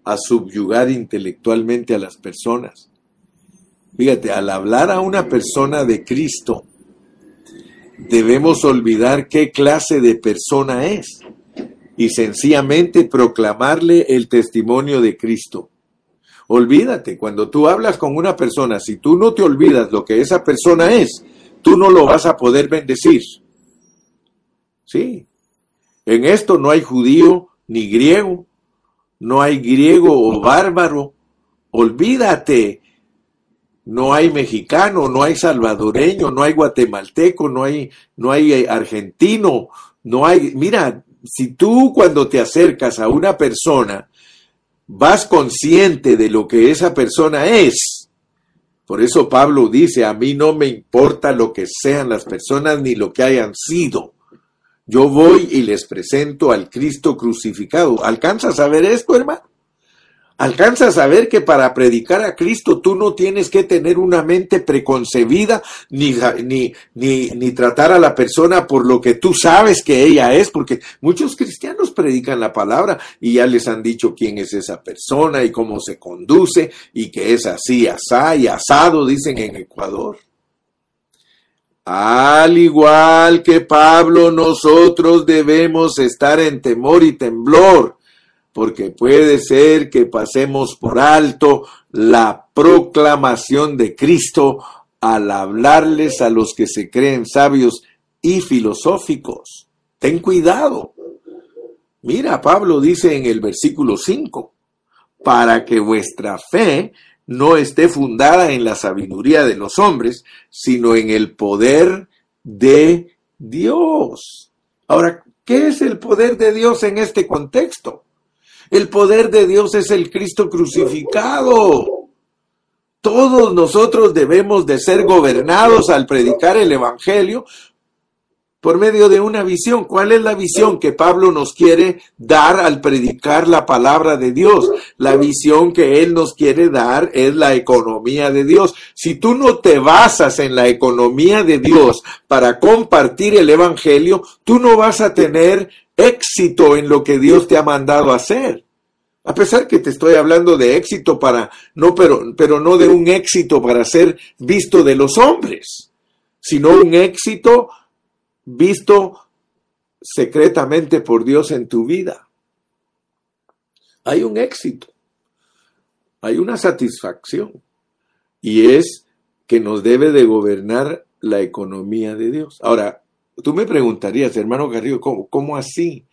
a subyugar intelectualmente a las personas. Fíjate, al hablar a una persona de Cristo, debemos olvidar qué clase de persona es y sencillamente proclamarle el testimonio de Cristo. Olvídate, cuando tú hablas con una persona, si tú no te olvidas lo que esa persona es, tú no lo vas a poder bendecir. Sí. En esto no hay judío ni griego, no hay griego o bárbaro. Olvídate. No hay mexicano, no hay salvadoreño, no hay guatemalteco, no hay, no hay eh, argentino, no hay. Mira, si tú cuando te acercas a una persona vas consciente de lo que esa persona es, por eso Pablo dice, a mí no me importa lo que sean las personas ni lo que hayan sido. Yo voy y les presento al Cristo crucificado. ¿Alcanzas a ver esto, hermano? ¿Alcanzas a ver que para predicar a Cristo tú no tienes que tener una mente preconcebida ni, ni, ni, ni, tratar a la persona por lo que tú sabes que ella es? Porque muchos cristianos predican la palabra y ya les han dicho quién es esa persona y cómo se conduce y que es así, asá y asado, dicen en Ecuador. Al igual que Pablo, nosotros debemos estar en temor y temblor porque puede ser que pasemos por alto la proclamación de Cristo al hablarles a los que se creen sabios y filosóficos. Ten cuidado. Mira, Pablo dice en el versículo 5, para que vuestra fe no esté fundada en la sabiduría de los hombres, sino en el poder de Dios. Ahora, ¿qué es el poder de Dios en este contexto? El poder de Dios es el Cristo crucificado. Todos nosotros debemos de ser gobernados al predicar el Evangelio por medio de una visión. ¿Cuál es la visión que Pablo nos quiere dar al predicar la palabra de Dios? La visión que él nos quiere dar es la economía de Dios. Si tú no te basas en la economía de Dios para compartir el Evangelio, tú no vas a tener éxito en lo que Dios te ha mandado hacer. A pesar que te estoy hablando de éxito para, no, pero, pero no de un éxito para ser visto de los hombres, sino un éxito visto secretamente por Dios en tu vida. Hay un éxito, hay una satisfacción, y es que nos debe de gobernar la economía de Dios. Ahora, Tú me preguntarías, hermano Garrido, ¿cómo, ¿cómo, así?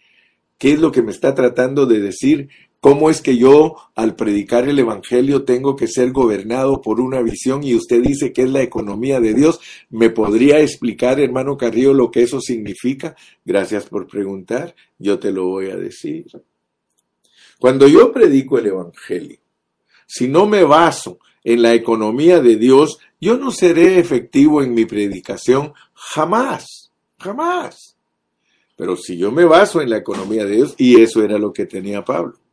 ¿Qué es lo que me está tratando de decir? ¿Cómo es que yo, al predicar el Evangelio, tengo que ser gobernado por una visión y usted dice que es la economía de Dios? ¿Me podría explicar, hermano Carrillo, lo que eso significa? Gracias por preguntar, yo te lo voy a decir. Cuando yo predico el Evangelio, si no me baso en la economía de Dios, yo no seré efectivo en mi predicación jamás. Jamás. Pero si yo me baso en la economía de Dios, y eso era lo que tenía Pablo.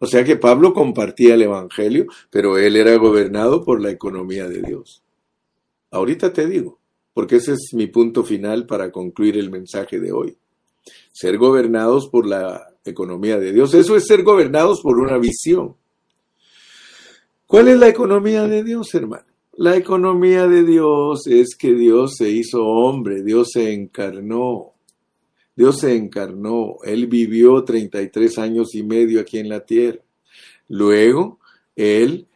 O sea que Pablo compartía el Evangelio, pero él era gobernado por la economía de Dios. Ahorita te digo, porque ese es mi punto final para concluir el mensaje de hoy. Ser gobernados por la economía de Dios, eso es ser gobernados por una visión. ¿Cuál es la economía de Dios, hermano? La economía de Dios es que Dios se hizo hombre, Dios se encarnó. Dios se encarnó, Él vivió 33 años y medio aquí en la tierra. Luego, Él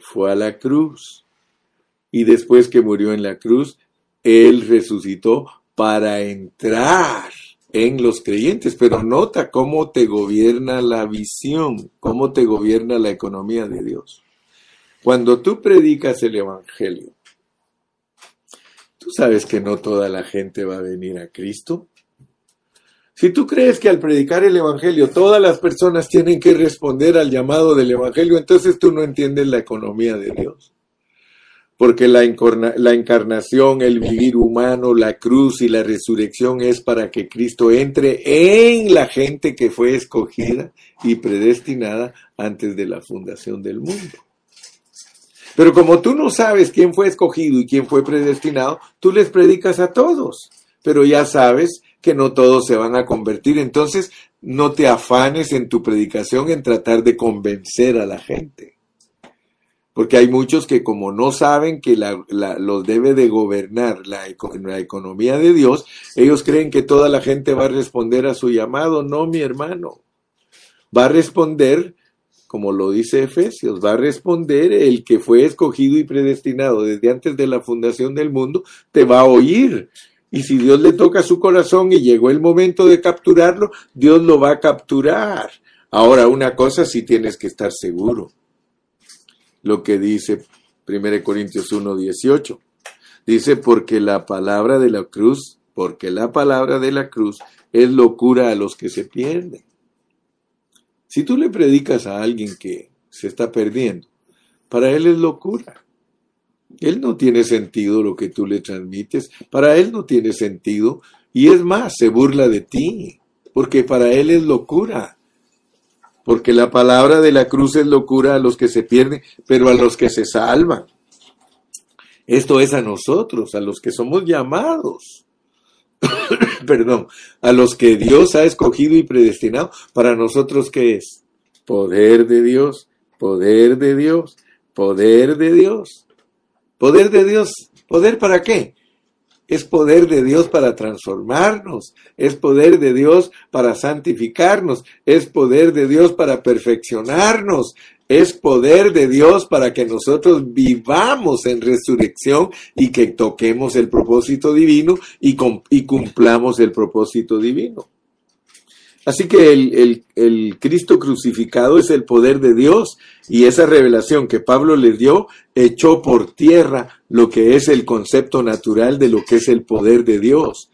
fue a la cruz. Y después que murió en la cruz, Él resucitó para entrar en los creyentes. Pero nota cómo te gobierna la visión, cómo te gobierna la economía de Dios. Cuando tú predicas el Evangelio, tú sabes que no toda la gente va a venir a Cristo. Si tú crees que al predicar el Evangelio todas las personas tienen que responder al llamado del Evangelio, entonces tú no entiendes la economía de Dios. Porque la, encarnación, el vivir humano, la cruz y la resurrección es para que Cristo entre en la gente que fue escogida y predestinada antes de la fundación del mundo. Pero como tú no sabes quién fue escogido y quién fue predestinado, tú les predicas a todos. Pero ya sabes que no todos se van a convertir. Entonces, no te afanes en tu predicación en tratar de convencer a la gente. Porque hay muchos que como no saben que los debe de gobernar la, la economía de Dios, ellos creen que toda la gente va a responder a su llamado. No, mi hermano. Va a responder como lo dice Efesios, va a responder el que fue escogido y predestinado desde antes de la fundación del mundo, te va a oír. Y si Dios le toca su corazón y llegó el momento de capturarlo, Dios lo va a capturar. Ahora, una cosa sí tienes que estar seguro. Lo que dice 1 Corintios 1, 18. Dice, porque la palabra de la cruz, porque la palabra de la cruz es locura a los que se pierden. Si tú le predicas a alguien que se está perdiendo, para él es locura. Él no tiene sentido lo que tú le transmites, para él no tiene sentido, y es más, se burla de ti, porque para él es locura. Porque la palabra de la cruz es locura a los que se pierden, pero a los que se salvan. Esto es a nosotros, a los que somos llamados. [COUGHS] Perdón, a los que Dios ha escogido y predestinado. Para nosotros, ¿qué es? Poder de Dios, poder de Dios, poder de Dios. Poder de Dios, ¿poder para qué? Es poder de Dios para transformarnos, es poder de Dios para santificarnos, es poder de Dios para perfeccionarnos, es poder de Dios para que nosotros vivamos en resurrección y que toquemos el propósito divino y, cumplamos el propósito divino. Así que el, el, Cristo crucificado es el poder de Dios y esa revelación que Pablo les dio echó por tierra lo que es el concepto natural de lo que es el poder de Dios.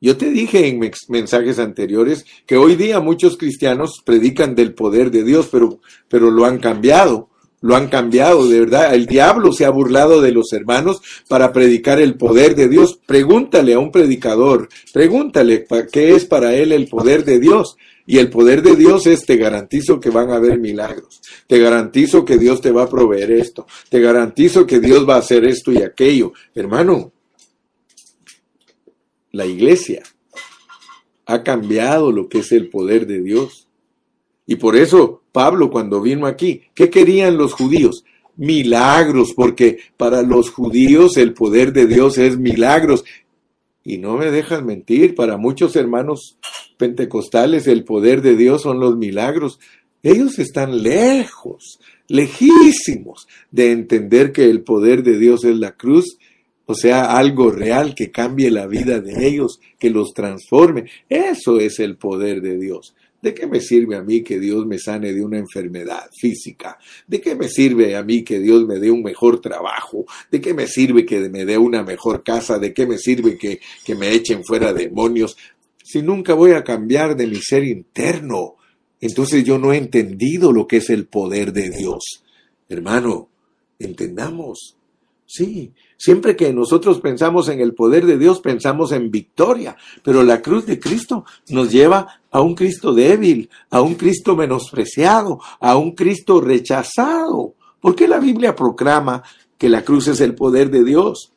Yo te dije en mensajes anteriores que hoy día muchos cristianos predican del poder de Dios, pero, pero lo han cambiado lo han cambiado, de verdad. El diablo se ha burlado de los hermanos para predicar el poder de Dios. Pregúntale a un predicador, pregúntale qué es para él el poder de Dios. Y el poder de Dios es, te garantizo que van a haber milagros. Te garantizo que Dios te va a proveer esto. Te garantizo que Dios va a hacer esto y aquello. Hermano, la iglesia ha cambiado lo que es el poder de Dios. Y por eso Pablo cuando vino aquí, ¿qué querían los judíos? Milagros, porque para los judíos el poder de Dios es milagros. Y no me dejan mentir, para muchos hermanos pentecostales el poder de Dios son los milagros. Ellos están lejos, lejísimos de entender que el poder de Dios es la cruz, o sea, algo real que cambie la vida de ellos, que los transforme. Eso es el poder de Dios. ¿De qué me sirve a mí que Dios me sane de una enfermedad física? ¿De qué me sirve a mí que Dios me dé un mejor trabajo? ¿De qué me sirve que me dé una mejor casa? ¿De qué me sirve que, que me echen fuera demonios? Si nunca voy a cambiar de mi ser interno, entonces yo no he entendido lo que es el poder de Dios. Hermano, entendamos. Sí, Siempre que nosotros pensamos en el poder de Dios, pensamos en victoria, pero la cruz de Cristo nos lleva a un Cristo débil, a un Cristo menospreciado, a un Cristo rechazado. ¿Por qué la Biblia proclama que la cruz es el poder de Dios?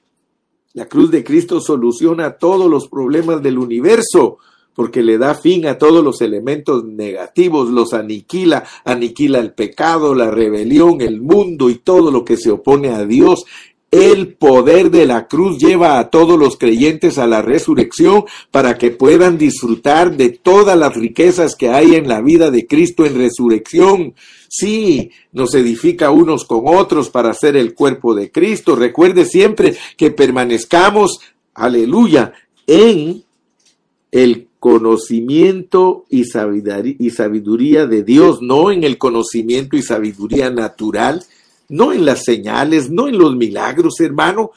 La cruz de Cristo soluciona todos los problemas del universo porque le da fin a todos los elementos negativos, los aniquila, aniquila el pecado, la rebelión, el mundo y todo lo que se opone a Dios. El poder de la cruz lleva a todos los creyentes a la resurrección para que puedan disfrutar de todas las riquezas que hay en la vida de Cristo en resurrección. Sí, nos edifica unos con otros para ser el cuerpo de Cristo. Recuerde siempre que permanezcamos, aleluya, en el conocimiento y sabiduría de Dios, no en el conocimiento y sabiduría natural, no en las señales, no en los milagros, hermano.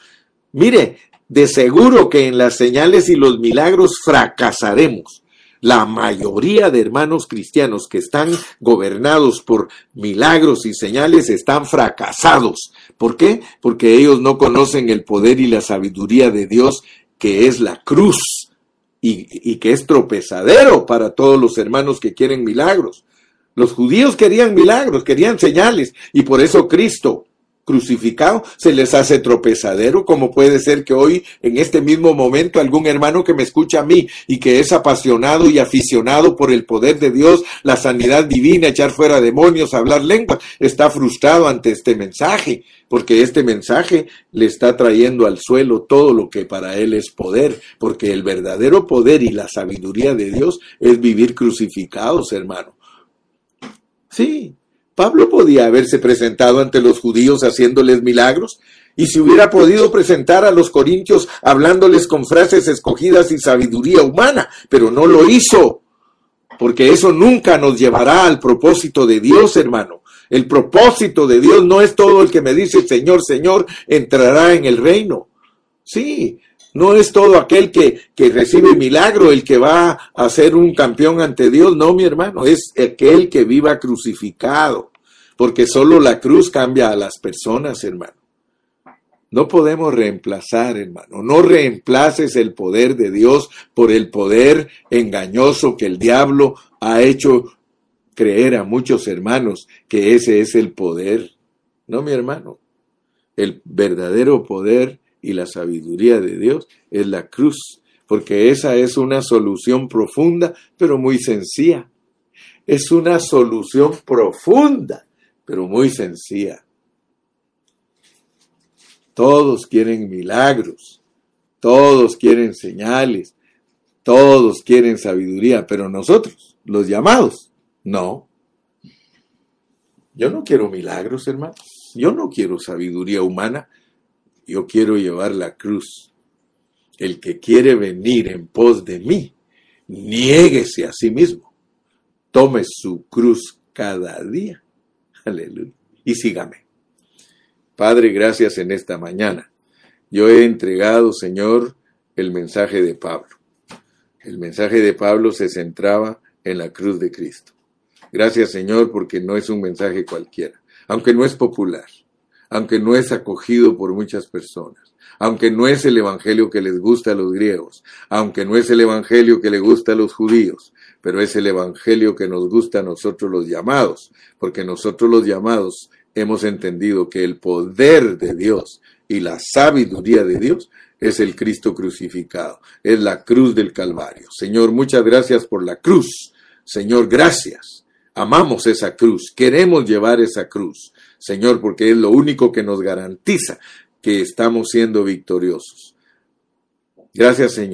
Mire, de seguro que en las señales y los milagros fracasaremos. La mayoría de hermanos cristianos que están gobernados por milagros y señales están fracasados. ¿Por qué? Porque ellos no conocen el poder y la sabiduría de Dios, que es la cruz y, que es tropezadero para todos los hermanos que quieren milagros. Los judíos querían milagros, querían señales, y por eso Cristo crucificado se les hace tropezadero, como puede ser que hoy, en este mismo momento, algún hermano que me escucha a mí y que es apasionado y aficionado por el poder de Dios, la sanidad divina, echar fuera demonios, hablar lenguas, está frustrado ante este mensaje, porque este mensaje le está trayendo al suelo todo lo que para él es poder, porque el verdadero poder y la sabiduría de Dios es vivir crucificados, hermano. Sí, Pablo podía haberse presentado ante los judíos haciéndoles milagros, y si hubiera podido presentar a los corintios hablándoles con frases escogidas y sabiduría humana, pero no lo hizo, porque eso nunca nos llevará al propósito de Dios, hermano. El propósito de Dios no es todo el que me dice Señor, Señor, entrará en el reino. Sí, no es todo aquel que, que, recibe milagro el que va a ser un campeón ante Dios, no, mi hermano, es aquel que viva crucificado, porque solo la cruz cambia a las personas, hermano. No podemos reemplazar, hermano, no reemplaces el poder de Dios por el poder engañoso que el diablo ha hecho creer a muchos hermanos que ese es el poder. No, mi hermano, el verdadero poder y la sabiduría de Dios es la cruz, porque esa es una solución profunda, pero muy sencilla. Es una solución profunda, pero muy sencilla. Todos quieren milagros, todos quieren señales, todos quieren sabiduría, pero nosotros, los llamados, no. Yo no quiero milagros, hermano. Yo no quiero sabiduría humana yo quiero llevar la cruz. El que quiere venir en pos de mí, niéguese a sí mismo. Tome su cruz cada día. Aleluya. Y sígame. Padre, gracias en esta mañana. Yo he entregado, Señor, el mensaje de Pablo. El mensaje de Pablo se centraba en la cruz de Cristo. Gracias, Señor, porque no es un mensaje cualquiera, aunque no es popular aunque no es acogido por muchas personas, aunque no es el Evangelio que les gusta a los griegos, aunque no es el Evangelio que le gusta a los judíos, pero es el Evangelio que nos gusta a nosotros los llamados, porque nosotros los llamados hemos entendido que el poder de Dios y la sabiduría de Dios es el Cristo crucificado, es la cruz del Calvario. Señor, muchas gracias por la cruz. Señor, gracias. Amamos esa cruz, queremos llevar esa cruz. Señor, porque es lo único que nos garantiza que estamos siendo victoriosos. Gracias, Señor.